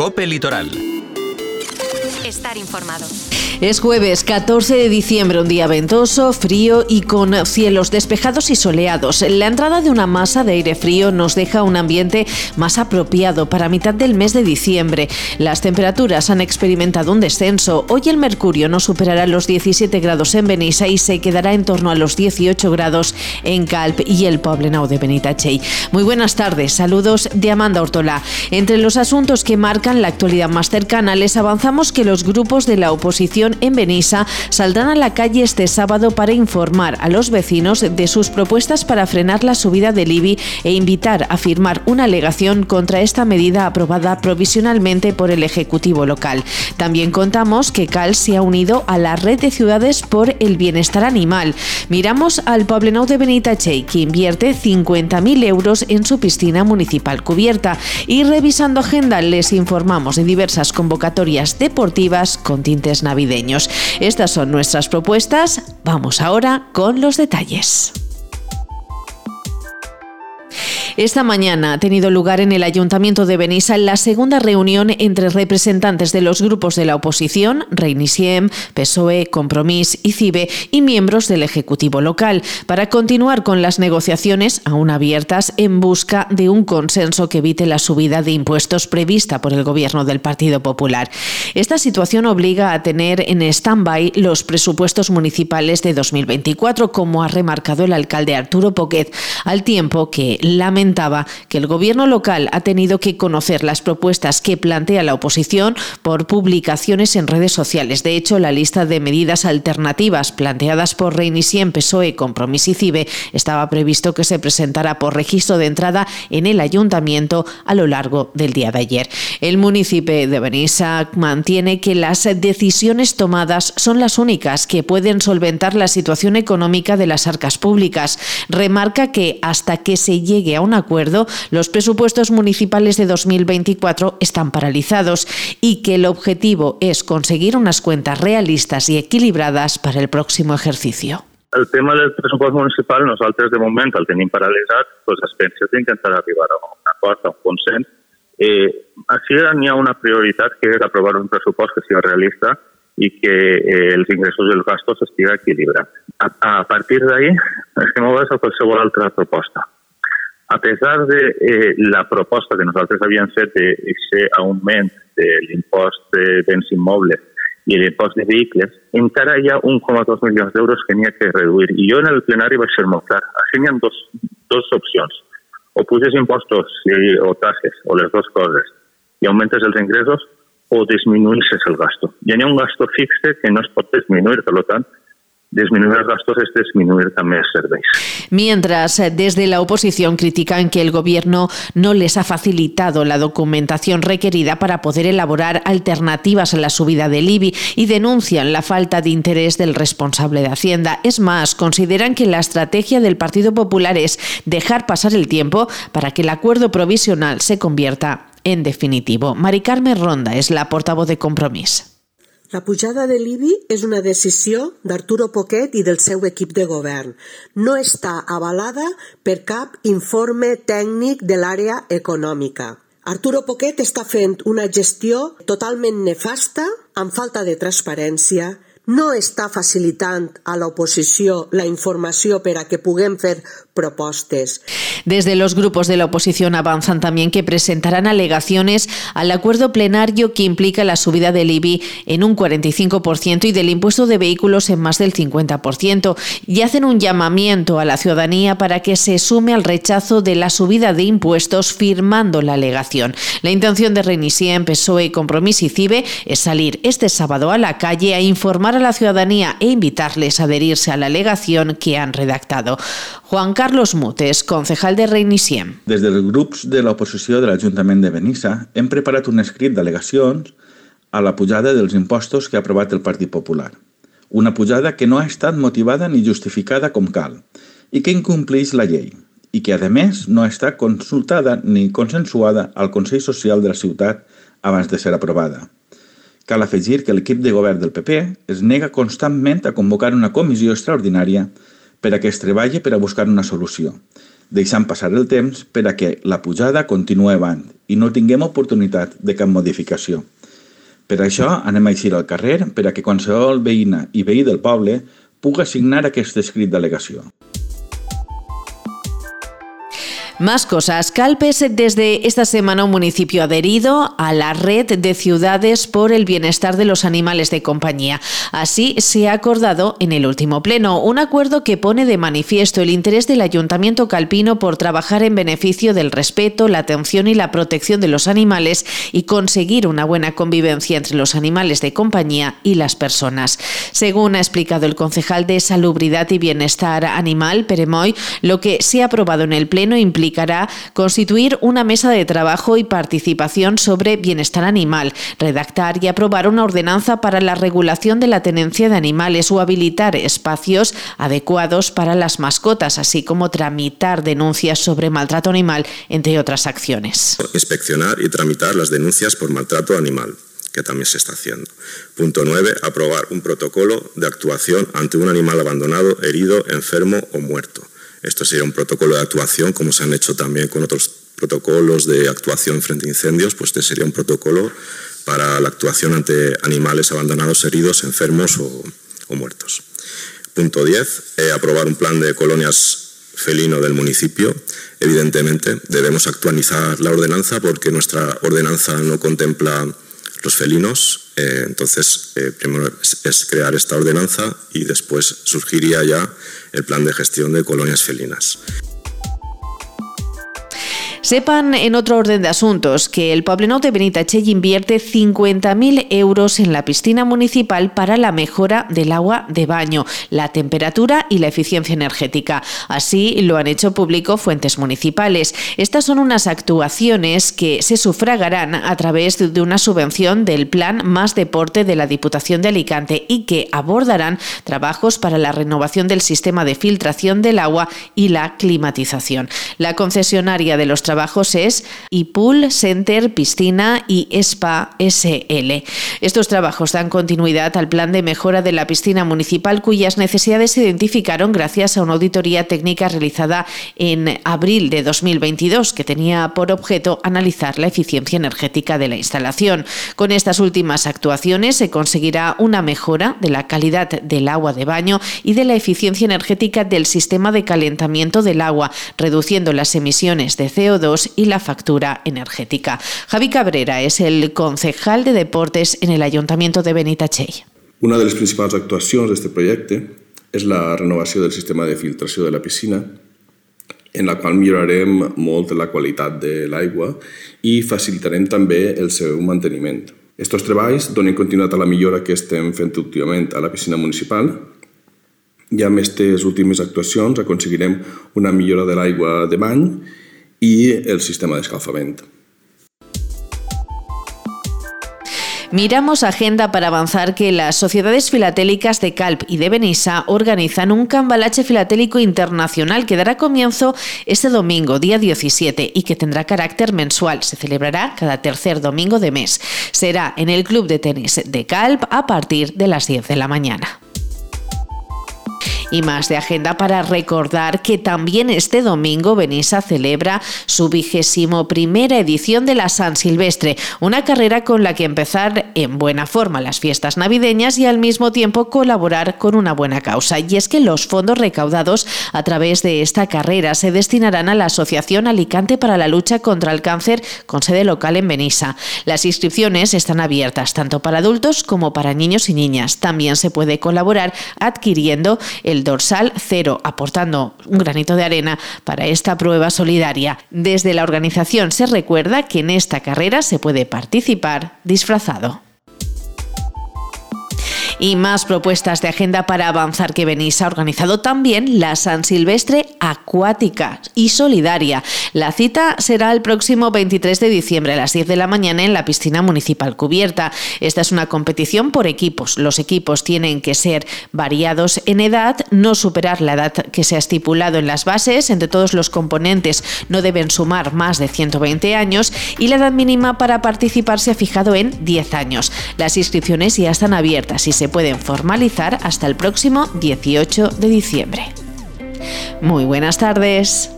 Cope Litoral. Estar informado. Es jueves 14 de diciembre, un día ventoso, frío y con cielos despejados y soleados. La entrada de una masa de aire frío nos deja un ambiente más apropiado para mitad del mes de diciembre. Las temperaturas han experimentado un descenso. Hoy el mercurio no superará los 17 grados en Benissa y se quedará en torno a los 18 grados en Calp y el Poblenou de Benitachey. Muy buenas tardes, saludos de Amanda Ortola. Entre los asuntos que marcan la actualidad más cercana, les avanzamos que los grupos de la oposición en Benissa saldrán a la calle este sábado para informar a los vecinos de sus propuestas para frenar la subida del IBI e invitar a firmar una alegación contra esta medida aprobada provisionalmente por el Ejecutivo local. También contamos que Cal se ha unido a la red de ciudades por el bienestar animal. Miramos al Poblenou de Benitachey, que invierte 50.000 euros en su piscina municipal cubierta. Y revisando agenda, les informamos de diversas convocatorias deportivas con tintes navideños. Estas son nuestras propuestas. Vamos ahora con los detalles. Esta mañana ha tenido lugar en el Ayuntamiento de Benissa la segunda reunión entre representantes de los grupos de la oposición, Reinisiem, PSOE, Compromís y CIBE, y miembros del Ejecutivo local, para continuar con las negociaciones aún abiertas en busca de un consenso que evite la subida de impuestos prevista por el Gobierno del Partido Popular. Esta situación obliga a tener en stand-by los presupuestos municipales de 2024, como ha remarcado el alcalde Arturo Poquet, al tiempo que lamenta que el gobierno local ha tenido que conocer las propuestas que plantea la oposición por publicaciones en redes sociales. De hecho, la lista de medidas alternativas planteadas por Reinisien, PSOE, Compromís y CIBE estaba previsto que se presentara por registro de entrada en el ayuntamiento a lo largo del día de ayer. El municipio de Benissa mantiene que las decisiones tomadas son las únicas que pueden solventar la situación económica de las arcas públicas. Remarca que hasta que se llegue a una acuerdo, los presupuestos municipales de 2024 están paralizados y que el objetivo es conseguir unas cuentas realistas y equilibradas para el próximo ejercicio. El tema del pressupost municipal nosaltres de moment el tenim paralitzat, doncs es pensa d'intentar arribar a un acord, a un consens. Eh, així n'hi ha una prioritat que és aprovar un pressupost que sigui realista i que eh, els ingressos i els gastos estigui equilibrat. A, a partir d'ahir estem oberts a qualsevol altra proposta. A pesar de eh, la proposta que nosaltres havíem fet d'aquest augment de l'impost de béns immobles i l'impost de vehicles, encara hi ha 1,2 milions d'euros que n'hi ha que reduir. I jo en el plenari vaig ser molt clar. Així hi ha dos, dos opcions. O puges impostos o taxes, o les dues coses, i augmentes els ingressos, o disminueixes el gasto. Ja hi ha un gasto fixe que no es pot disminuir, per tant, disminuir los gastos es disminuir también servicios. Mientras, eh, desde la oposición critican que el Gobierno no les ha facilitado la documentación requerida para poder elaborar alternativas a la subida del IBI y denuncian la falta de interés del responsable de Hacienda. Es más, consideran que la estrategia del Partido Popular es dejar pasar el tiempo para que el acuerdo provisional se convierta en definitivo. Mari Carmen Ronda es la portavoz de Compromís. La pujada de l'IBI és una decisió d'Arturo Poquet i del seu equip de govern. No està avalada per cap informe tècnic de l'àrea econòmica. Arturo Poquet està fent una gestió totalment nefasta, amb falta de transparència, no està facilitant a la oposició la informació per a que puguem fer propostes. Desde los grupos de la oposición avanzan también que presentarán alegaciones al acuerdo plenario que implica la subida del IBI en un 45% y del impuesto de vehículos en más del 50% y hacen un llamamiento a la ciudadanía para que se sume al rechazo de la subida de impuestos firmando la alegación. La intención de Reinisien, PSOE, Compromís y CIBE es salir este sábado a la calle a informar a la ciudadanía e invitarles a adherirse a la alegación que han redactado. Juan Carlos Mutes, concejal de Reiniciem. Des dels grups de l'oposició de l'Ajuntament de Benissa hem preparat un escrit d'al·legacions a la pujada dels impostos que ha aprovat el Partit Popular. Una pujada que no ha estat motivada ni justificada com cal i que incompleix la llei i que, a més, no estat consultada ni consensuada al Consell Social de la ciutat abans de ser aprovada. Cal afegir que l'equip de govern del PP es nega constantment a convocar una comissió extraordinària per a que es treballi per a buscar una solució. deixant passar el temps per a que la pujada continuï avant i no tinguem oportunitat de cap modificació. Per això anem a eixir al carrer per a que qualsevol veïna i veí del poble puga signar aquest escrit d'al·legació. Más cosas. Calpes desde esta semana un municipio adherido a la red de ciudades por el bienestar de los animales de compañía. Así se ha acordado en el último pleno, un acuerdo que pone de manifiesto el interés del Ayuntamiento calpino por trabajar en beneficio del respeto, la atención y la protección de los animales y conseguir una buena convivencia entre los animales de compañía y las personas. Según ha explicado el concejal de Salubridad y Bienestar Animal, Peremoy, lo que se ha aprobado en el pleno implica constituir una mesa de trabajo y participación sobre bienestar animal, redactar y aprobar una ordenanza para la regulación de la tenencia de animales o habilitar espacios adecuados para las mascotas, así como tramitar denuncias sobre maltrato animal, entre otras acciones. Inspeccionar y tramitar las denuncias por maltrato animal que también se está haciendo. Punto 9. Aprobar un protocolo de actuación ante un animal abandonado, herido, enfermo o muerto. Esto sería un protocolo de actuación, como se han hecho también con otros protocolos de actuación frente a incendios, pues este sería un protocolo para la actuación ante animales abandonados, heridos, enfermos o, muertos. Punto 10. Eh, aprobar un plan de colonias felino del municipio. Evidentemente, debemos actualizar la ordenanza porque nuestra ordenanza no contempla los felinos. Eh, entonces, eh, primero es, crear esta ordenanza y después surgiría ya el plan de gestión de colonias felinas. Sepan en otro orden de asuntos que el Poblenou de Benitachell invierte 50.000 euros en la piscina municipal para la mejora del agua de baño, la temperatura y la eficiencia energética. Así lo han hecho público fuentes municipales. Estas son unas actuaciones que se sufragarán a través de una subvención del Plan Más Deporte de la Diputación de Alicante y que abordarán trabajos para la renovación del sistema de filtración del agua y la climatización. La concesionaria de los trabajos es IPUL Center Piscina y Spa SL. Estos trabajos dan continuidad al plan de mejora de la piscina municipal cuyas necesidades se identificaron gracias a una auditoría técnica realizada en abril de 2022 que tenía por objeto analizar la eficiencia energética de la instalación. Con estas últimas actuaciones se conseguirá una mejora de la calidad del agua de baño y de la eficiencia energética del sistema de calentamiento del agua, reduciendo las emisiones de CO2 y la factura energética. Javi Cabrera es el concejal de deportes en el Ayuntamiento de Benitachell. Una de les principals actuacions d'aquest projecte és la renovació del sistema de filtració de la piscina, en la qual millorarem molt la qualitat de l'aigua i facilitarem també el seu manteniment. Estos treballs donen continuïtat a la millora que estem fent últimament a la piscina municipal i amb aquestes últimes actuacions aconseguirem una millora de l'aigua de bany y el sistema de escalfamiento. Miramos agenda para avanzar que las sociedades filatélicas de Calp y de Benissa organizan un cambalache filatélico internacional que dará comienzo este domingo, día 17, y que tendrá carácter mensual. Se celebrará cada tercer domingo de mes. Será en el Club de Tenis de Calp a partir de las 10 de la mañana y más de agenda para recordar que también este domingo Benissa celebra su vigésimo primera edición de la San Silvestre, una carrera con la que empezar en buena forma las fiestas navideñas y al mismo tiempo colaborar con una buena causa. Y es que los fondos recaudados a través de esta carrera se destinarán a la Asociación Alicante para la Lucha contra el Cáncer con sede local en Benissa. Las inscripciones están abiertas tanto para adultos como para niños y niñas. También se puede colaborar adquiriendo dorsal cero, aportando un granito de arena para esta prueba solidaria. Desde la organización se recuerda que en esta carrera se puede participar disfrazado y más propuestas de agenda para avanzar que venís. Ha organizado también la San Silvestre Acuática y Solidaria. La cita será el próximo 23 de diciembre a las 10 de la mañana en la piscina municipal cubierta. Esta es una competición por equipos. Los equipos tienen que ser variados en edad, no superar la edad que se ha estipulado en las bases. Entre todos los componentes no deben sumar más de 120 años y la edad mínima para participar se ha fijado en 10 años. Las inscripciones ya están abiertas y se pueden formalizar hasta el próximo 18 de diciembre. Muy buenas tardes.